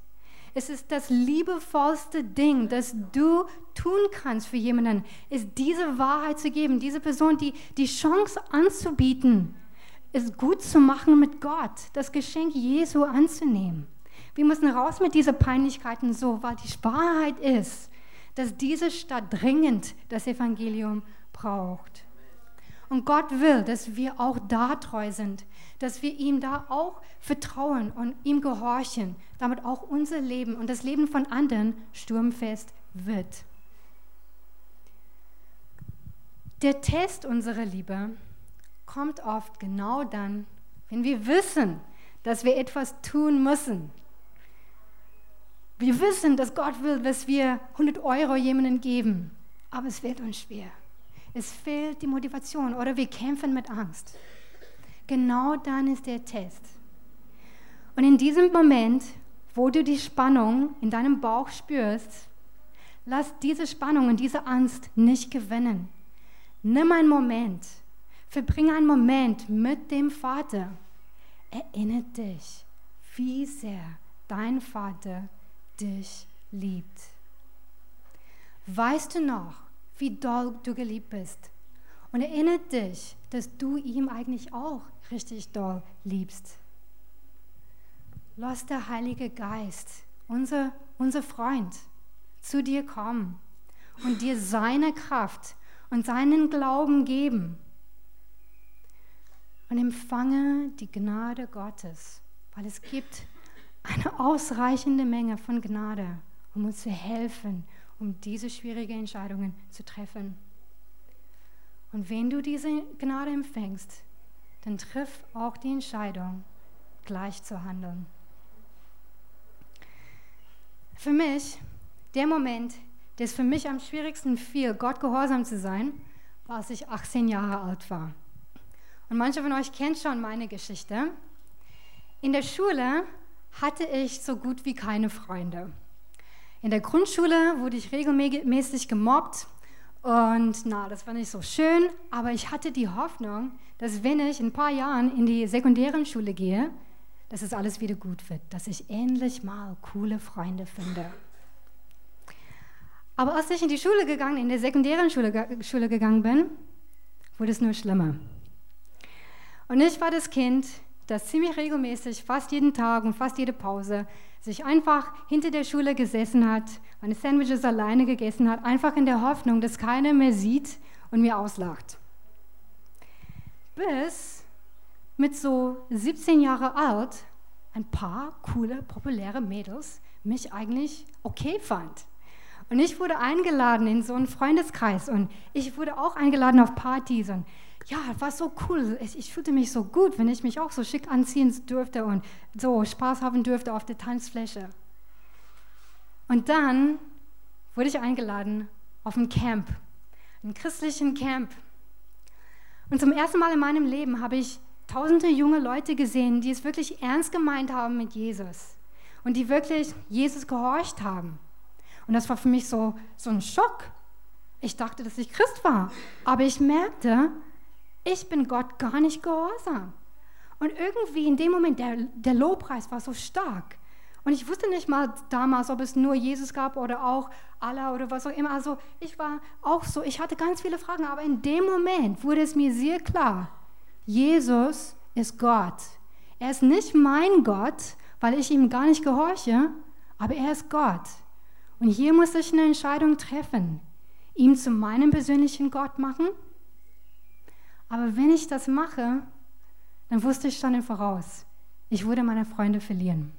Es ist das liebevollste Ding, das du tun kannst für jemanden, ist diese Wahrheit zu geben, diese Person die, die Chance anzubieten, es gut zu machen mit Gott, das Geschenk Jesu anzunehmen. Wir müssen raus mit diesen Peinlichkeiten so, weil die Wahrheit ist, dass diese Stadt dringend das Evangelium braucht. Und Gott will, dass wir auch da treu sind, dass wir ihm da auch vertrauen und ihm gehorchen, damit auch unser Leben und das Leben von anderen sturmfest wird. Der Test unserer Liebe kommt oft genau dann, wenn wir wissen, dass wir etwas tun müssen. Wir wissen, dass Gott will, dass wir 100 Euro jemandem geben, aber es wird uns schwer. Es fehlt die Motivation oder wir kämpfen mit Angst. Genau dann ist der Test. Und in diesem Moment, wo du die Spannung in deinem Bauch spürst, lass diese Spannung und diese Angst nicht gewinnen. Nimm einen Moment, verbringe einen Moment mit dem Vater. Erinnere dich, wie sehr dein Vater dich liebt. Weißt du noch, wie doll du geliebt bist? Und erinnere dich, dass du ihm eigentlich auch richtig doll liebst. Lass der Heilige Geist, unser, unser Freund, zu dir kommen und dir seine Kraft und seinen Glauben geben. Und empfange die Gnade Gottes, weil es gibt eine ausreichende Menge von Gnade, um uns zu helfen, um diese schwierigen Entscheidungen zu treffen. Und wenn du diese Gnade empfängst, dann triff auch die Entscheidung, gleich zu handeln. Für mich, der Moment, der es für mich am schwierigsten fiel, Gott gehorsam zu sein, war, als ich 18 Jahre alt war. Und manche von euch kennen schon meine Geschichte. In der Schule hatte ich so gut wie keine Freunde. In der Grundschule wurde ich regelmäßig gemobbt und na, das war nicht so schön, aber ich hatte die Hoffnung, dass wenn ich in ein paar Jahren in die sekundären Schule gehe, dass es alles wieder gut wird, dass ich endlich mal coole Freunde finde. Aber als ich in die Schule gegangen, in die sekundären Schule, Schule gegangen bin, wurde es nur schlimmer. Und ich war das Kind, das ziemlich regelmäßig, fast jeden Tag und fast jede Pause, sich einfach hinter der Schule gesessen hat, meine Sandwiches alleine gegessen hat, einfach in der Hoffnung, dass keiner mehr sieht und mir auslacht. Bis mit so 17 Jahre alt ein paar coole, populäre Mädels mich eigentlich okay fand. Und ich wurde eingeladen in so einen Freundeskreis und ich wurde auch eingeladen auf Partys und ja, war so cool. Ich, ich, fühlte mich so gut, wenn ich mich auch so schick anziehen durfte und so Spaß haben durfte auf der Tanzfläche. Und dann wurde ich eingeladen auf ein Camp, einen christlichen Camp. Und zum ersten Mal in meinem Leben habe ich tausende junge Leute gesehen, die es wirklich ernst gemeint haben mit Jesus und die wirklich Jesus gehorcht haben. Und das war für mich so, so ein Schock. Ich dachte, dass ich Christ war. Aber ich merkte, ich bin Gott gar nicht gehorsam. Und irgendwie in dem Moment, der, der Lobpreis war so stark. Und ich wusste nicht mal damals, ob es nur Jesus gab oder auch Allah oder was auch immer. Also ich war auch so, ich hatte ganz viele Fragen, aber in dem Moment wurde es mir sehr klar, Jesus ist Gott. Er ist nicht mein Gott, weil ich ihm gar nicht gehorche, aber er ist Gott. Und hier muss ich eine Entscheidung treffen, ihm zu meinem persönlichen Gott machen. Aber wenn ich das mache, dann wusste ich schon im Voraus, ich würde meine Freunde verlieren.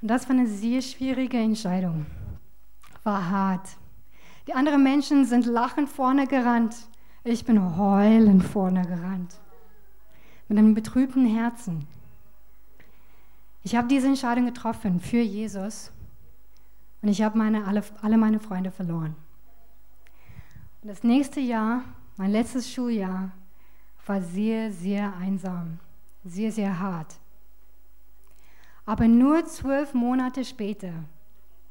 Und das war eine sehr schwierige Entscheidung. War hart. Die anderen Menschen sind lachend vorne gerannt. Ich bin heulend vorne gerannt. Mit einem betrübten Herzen. Ich habe diese Entscheidung getroffen für Jesus und ich habe meine, alle, alle meine Freunde verloren. Und das nächste Jahr, mein letztes Schuljahr, war sehr, sehr einsam, sehr, sehr hart. Aber nur zwölf Monate später,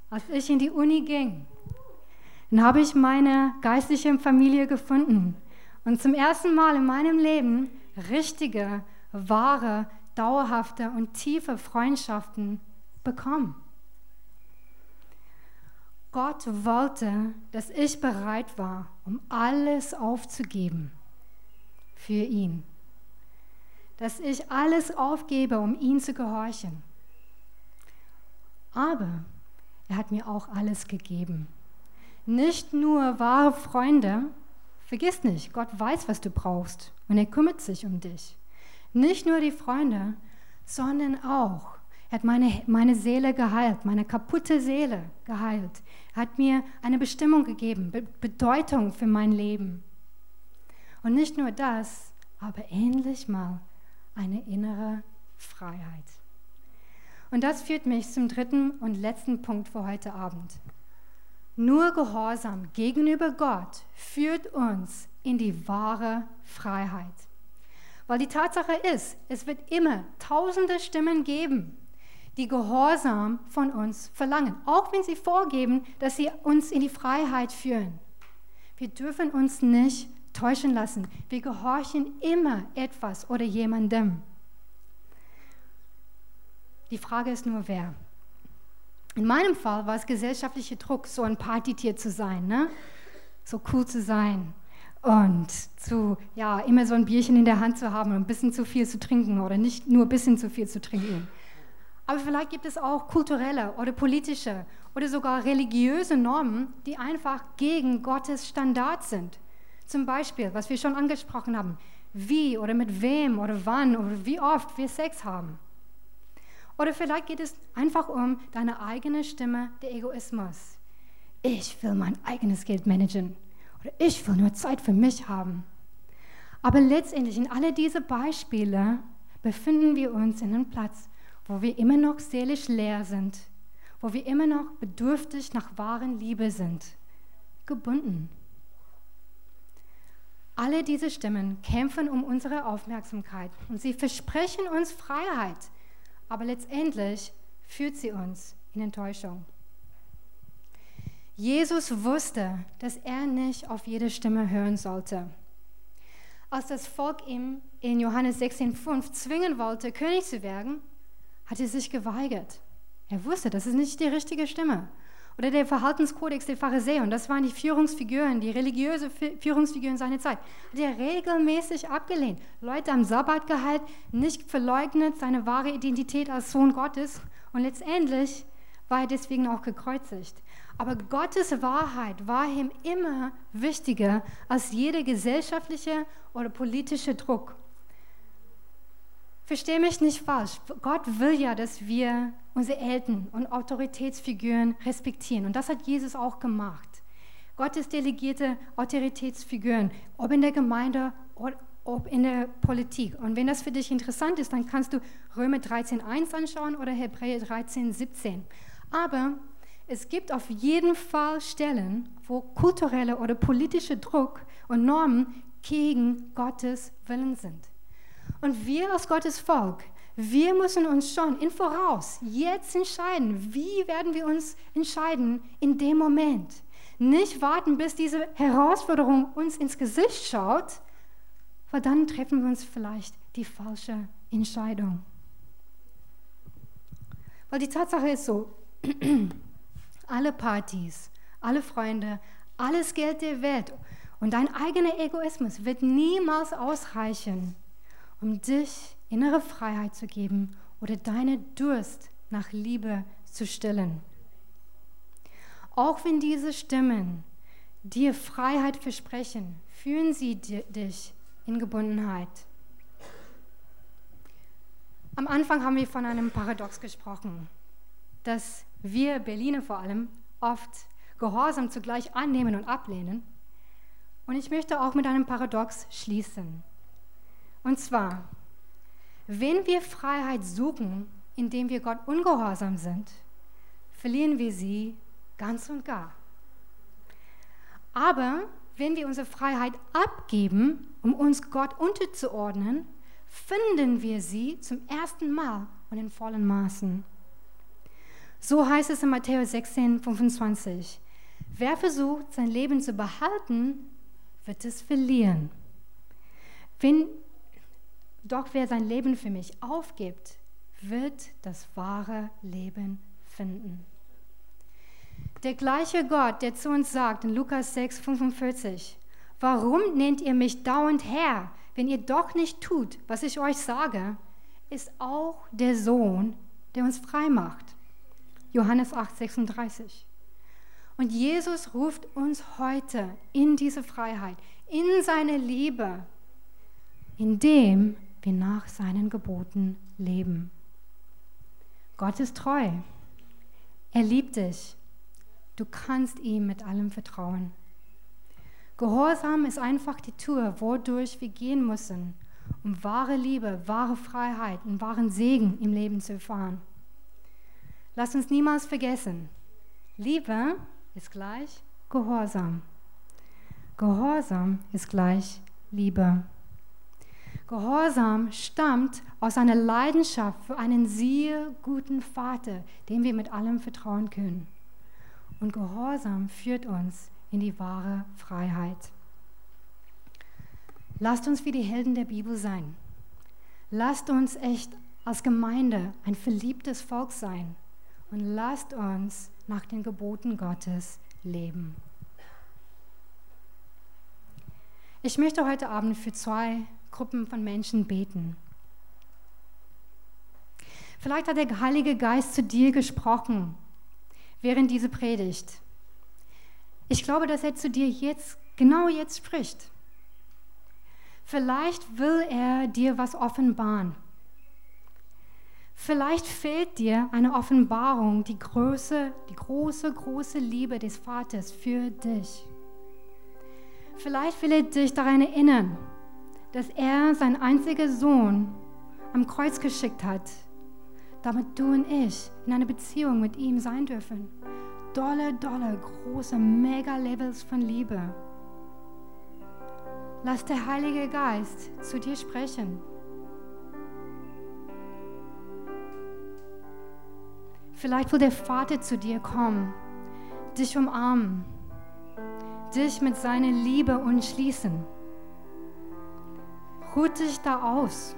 als ich in die Uni ging, dann habe ich meine geistliche Familie gefunden und zum ersten Mal in meinem Leben richtige, wahre, dauerhafte und tiefe Freundschaften bekommen. Gott wollte, dass ich bereit war, um alles aufzugeben für ihn. Dass ich alles aufgebe, um ihn zu gehorchen. Aber er hat mir auch alles gegeben. Nicht nur wahre Freunde, vergiss nicht, Gott weiß, was du brauchst und er kümmert sich um dich. Nicht nur die Freunde, sondern auch, er hat meine, meine Seele geheilt, meine kaputte Seele geheilt. Er hat mir eine Bestimmung gegeben, Be Bedeutung für mein Leben. Und nicht nur das, aber endlich mal eine innere Freiheit. Und das führt mich zum dritten und letzten Punkt für heute Abend. Nur Gehorsam gegenüber Gott führt uns in die wahre Freiheit. Weil die Tatsache ist, es wird immer tausende Stimmen geben, die Gehorsam von uns verlangen, auch wenn sie vorgeben, dass sie uns in die Freiheit führen. Wir dürfen uns nicht täuschen lassen. Wir gehorchen immer etwas oder jemandem. Die Frage ist nur, wer. In meinem Fall war es gesellschaftlicher Druck, so ein Partytier zu sein, ne? so cool zu sein und zu, ja, immer so ein Bierchen in der Hand zu haben und ein bisschen zu viel zu trinken oder nicht nur ein bisschen zu viel zu trinken. Aber vielleicht gibt es auch kulturelle oder politische oder sogar religiöse Normen, die einfach gegen Gottes Standard sind. Zum Beispiel, was wir schon angesprochen haben, wie oder mit wem oder wann oder wie oft wir Sex haben. Oder vielleicht geht es einfach um deine eigene Stimme, der Egoismus. Ich will mein eigenes Geld managen oder ich will nur Zeit für mich haben. Aber letztendlich in alle diese Beispiele befinden wir uns in einem Platz, wo wir immer noch seelisch leer sind, wo wir immer noch bedürftig nach wahren Liebe sind, gebunden. Alle diese Stimmen kämpfen um unsere Aufmerksamkeit und sie versprechen uns Freiheit, aber letztendlich führt sie uns in Enttäuschung. Jesus wusste, dass er nicht auf jede Stimme hören sollte. Als das Volk ihm in Johannes 16,5 zwingen wollte, König zu werden, hat er sich geweigert. Er wusste, das ist nicht die richtige Stimme. Oder der Verhaltenskodex der Pharisäer, und das waren die Führungsfiguren, die religiöse Führungsfiguren seiner Zeit, hat er regelmäßig abgelehnt. Leute am Sabbat gehalten, nicht verleugnet seine wahre Identität als Sohn Gottes und letztendlich war er deswegen auch gekreuzigt. Aber Gottes Wahrheit war ihm immer wichtiger als jeder gesellschaftliche oder politische Druck. Verstehe mich nicht falsch. Gott will ja, dass wir unsere Eltern und Autoritätsfiguren respektieren. Und das hat Jesus auch gemacht. Gottes delegierte Autoritätsfiguren, ob in der Gemeinde oder ob in der Politik. Und wenn das für dich interessant ist, dann kannst du Römer 13.1 anschauen oder Hebräer 13.17. Aber es gibt auf jeden Fall Stellen, wo kultureller oder politischer Druck und Normen gegen Gottes Willen sind. Und wir als Gottes Volk, Wir müssen uns schon im Voraus jetzt entscheiden. Wie werden wir uns entscheiden in dem Moment? Nicht warten, bis diese Herausforderung uns ins Gesicht schaut, weil dann treffen wir uns vielleicht die falsche Entscheidung. Weil die Tatsache ist so, alle Partys, alle Freunde, alles Geld der Welt und dein eigener Egoismus wird niemals ausreichen, um dich innere Freiheit zu geben oder deine Durst nach Liebe zu stillen. Auch wenn diese Stimmen dir Freiheit versprechen, führen sie dich in Gebundenheit. Am Anfang haben wir von einem Paradox gesprochen, dass wir Berliner vor allem oft Gehorsam zugleich annehmen und ablehnen. Und ich möchte auch mit einem Paradox schließen. Und zwar, wenn wir Freiheit suchen, indem wir Gott ungehorsam sind, verlieren wir sie ganz und gar. Aber wenn wir unsere Freiheit abgeben, um uns Gott unterzuordnen, finden wir sie zum ersten Mal und in vollen Maßen. So heißt es in Matthäus 16, 25. Wer versucht, sein Leben zu behalten, wird es verlieren. Wenn, doch wer sein Leben für mich aufgibt, wird das wahre Leben finden. Der gleiche Gott, der zu uns sagt in Lukas 6, 45, warum nennt ihr mich dauernd Herr, wenn ihr doch nicht tut, was ich euch sage, ist auch der Sohn, der uns frei macht. Johannes 8, 36. Und Jesus ruft uns heute in diese Freiheit, in seine Liebe, indem wir nach seinen Geboten leben. Gott ist treu. Er liebt dich. Du kannst ihm mit allem vertrauen. Gehorsam ist einfach die Tour, wodurch wir gehen müssen, um wahre Liebe, wahre Freiheit und wahren Segen im Leben zu erfahren. Lass uns niemals vergessen, Liebe ist gleich Gehorsam. Gehorsam ist gleich Liebe. Gehorsam stammt aus einer Leidenschaft für einen sehr guten Vater, dem wir mit allem vertrauen können. Und Gehorsam führt uns in die wahre Freiheit. Lasst uns wie die Helden der Bibel sein. Lasst uns echt als Gemeinde ein verliebtes Volk sein und lasst uns nach den Geboten Gottes leben. Ich möchte heute Abend für zwei Gruppen von Menschen beten. Vielleicht hat der Heilige Geist zu dir gesprochen während dieser Predigt. Ich glaube, dass er zu dir jetzt, genau jetzt spricht. Vielleicht will er dir was offenbaren. Vielleicht fehlt dir eine Offenbarung, die große, die große, große Liebe des Vaters für dich. Vielleicht will er dich daran erinnern, dass er seinen einzigen Sohn am Kreuz geschickt hat, damit du und ich in einer Beziehung mit ihm sein dürfen dolle, dolle, große Mega-Levels von Liebe. Lass der Heilige Geist zu dir sprechen. Vielleicht will der Vater zu dir kommen, dich umarmen, dich mit seiner Liebe umschließen. Ruht dich da aus.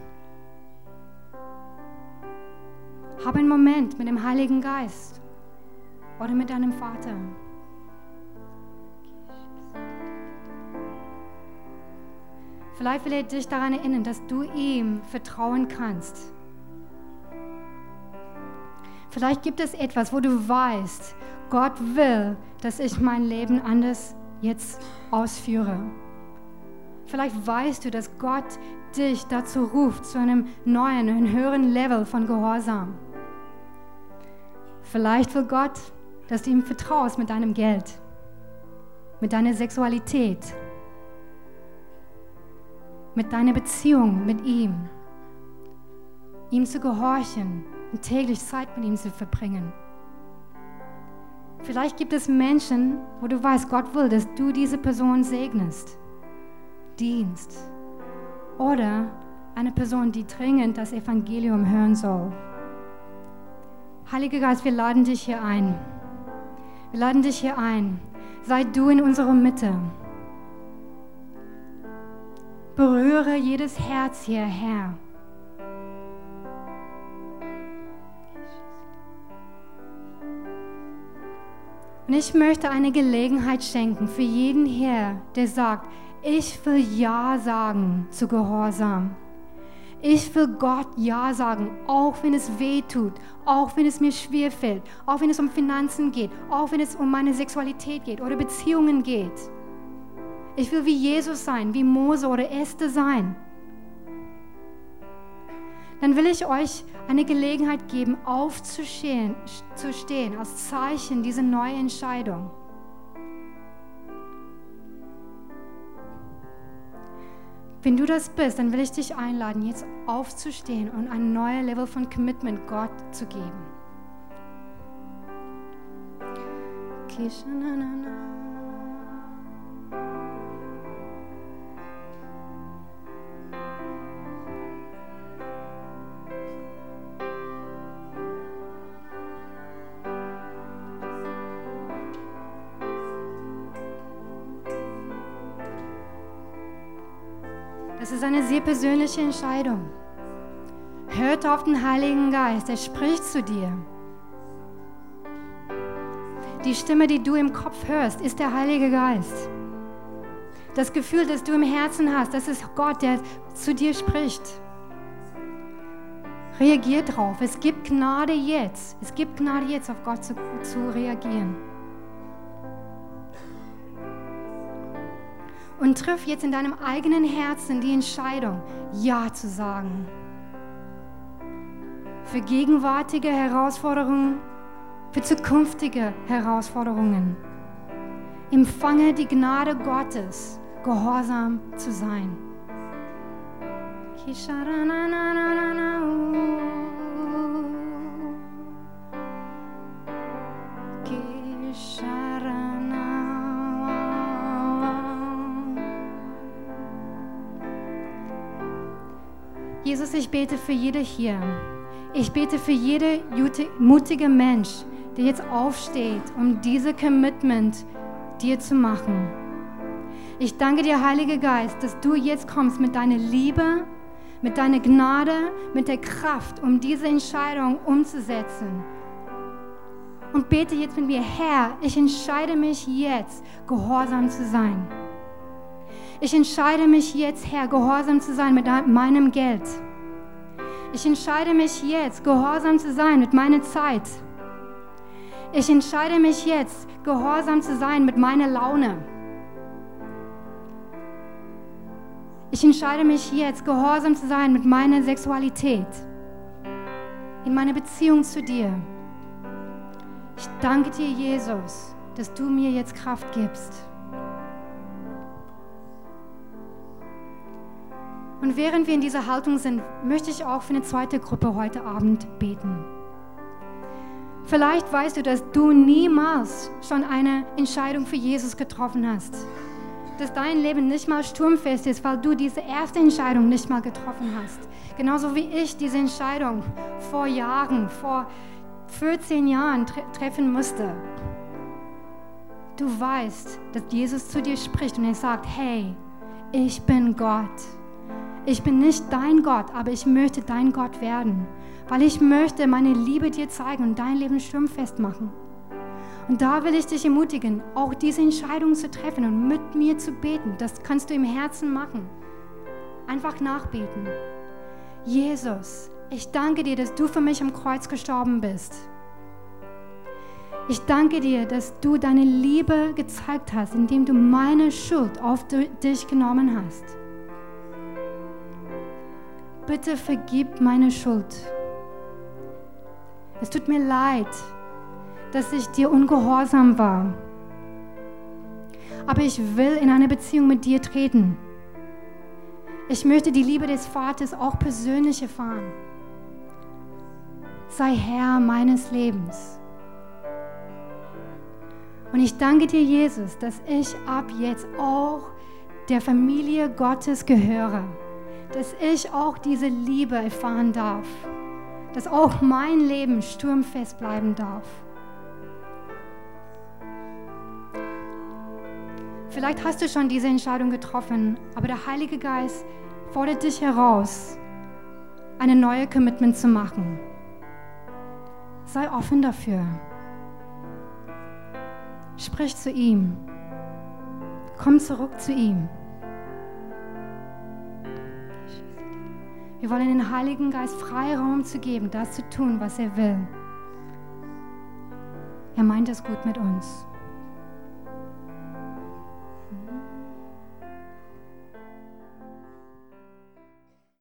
Hab einen Moment mit dem Heiligen Geist oder mit deinem Vater. Vielleicht will er dich daran erinnern, dass du ihm vertrauen kannst. Vielleicht gibt es etwas, wo du weißt, Gott will, dass ich mein Leben anders jetzt ausführe. Vielleicht weißt du, dass Gott dich dazu ruft, zu einem neuen und höheren Level von Gehorsam. Vielleicht will Gott, dass du ihm vertraust mit deinem Geld, mit deiner Sexualität, mit deiner Beziehung mit ihm, ihm zu gehorchen und täglich Zeit mit ihm zu verbringen. Vielleicht gibt es Menschen, wo du weißt, Gott will, dass du diese Person segnest, dienst. Oder eine Person, die dringend das Evangelium hören soll. Heiliger Geist, wir laden dich hier ein. Wir laden dich hier ein. Sei du in unserer Mitte. Berühre jedes Herz hier, Herr. Und ich möchte eine Gelegenheit schenken für jeden hier, der sagt, ich will Ja sagen zu Gehorsam. Ich will Gott Ja sagen, auch wenn es weh tut, auch wenn es mir schwer fällt, auch wenn es um Finanzen geht, auch wenn es um meine Sexualität geht oder Beziehungen geht. Ich will wie Jesus sein, wie Mose oder Esther sein. Dann will ich euch eine Gelegenheit geben, aufzustehen zu stehen, als Zeichen dieser neuen Wenn du das bist, dann will ich dich einladen, jetzt aufzustehen und ein neues Level von Commitment Gott zu geben. Kisha, persönliche Entscheidung. Hört auf den Heiligen Geist, er spricht zu dir. Die Stimme, die du im Kopf hörst, ist der Heilige Geist. Das Gefühl, das du im Herzen hast, das ist Gott, der zu dir spricht. Reagier drauf. Es gibt Gnade jetzt. Es gibt Gnade jetzt, auf Gott zu, zu reagieren. Und triff jetzt in deinem eigenen Herzen die Entscheidung, Ja zu sagen. Für gegenwärtige Herausforderungen, für zukünftige Herausforderungen. Empfange die Gnade Gottes, gehorsam zu sein. Jesus, ich bete für jede hier. Ich bete für jede mutige Mensch, der jetzt aufsteht, um diese Commitment dir zu machen. Ich danke dir, Heiliger Geist, dass du jetzt kommst mit deiner Liebe, mit deiner Gnade, mit der Kraft, um diese Entscheidung umzusetzen. Und bete jetzt mit mir, Herr, ich entscheide mich jetzt, gehorsam zu sein. Ich entscheide mich jetzt, Herr, gehorsam zu sein mit meinem Geld. Ich entscheide mich jetzt, gehorsam zu sein mit meiner Zeit. Ich entscheide mich jetzt, gehorsam zu sein mit meiner Laune. Ich entscheide mich jetzt, gehorsam zu sein mit meiner Sexualität, in meiner Beziehung zu dir. Ich danke dir, Jesus, dass du mir jetzt Kraft gibst. Und während wir in dieser Haltung sind, möchte ich auch für eine zweite Gruppe heute Abend beten. Vielleicht weißt du, dass du niemals schon eine Entscheidung für Jesus getroffen hast. Dass dein Leben nicht mal sturmfest ist, weil du diese erste Entscheidung nicht mal getroffen hast. Genauso wie ich diese Entscheidung vor Jahren, vor 14 Jahren tre treffen musste. Du weißt, dass Jesus zu dir spricht und er sagt, hey, ich bin Gott ich bin nicht dein Gott, aber ich möchte dein Gott werden, weil ich möchte meine Liebe dir zeigen und dein Leben sturmfest machen. Und da will ich dich ermutigen, auch diese Entscheidung zu treffen und mit mir zu beten. Das kannst du im Herzen machen. Einfach nachbeten. Jesus, ich danke dir, dass du für mich am Kreuz gestorben bist. Ich danke dir, dass du deine Liebe gezeigt hast, indem du meine Schuld auf dich genommen hast bitte vergib meine Schuld. Es tut mir leid, dass ich dir ungehorsam war. Aber ich will in eine Beziehung mit dir treten. Ich möchte die Liebe des Vaters auch persönlich erfahren. Sei Herr meines Lebens. Und ich danke dir, Jesus, dass ich ab jetzt auch der Familie Gottes gehöre dass ich auch diese Liebe erfahren darf, dass auch mein Leben sturmfest bleiben darf. Vielleicht hast du schon diese Entscheidung getroffen, aber der Heilige Geist fordert dich heraus, eine neue Commitment zu machen. Sei offen dafür. Sprich zu ihm. Komm zurück zu ihm. Wir wollen den Heiligen Geist Freiraum zu geben, das zu tun, was er will. Er meint es gut mit uns.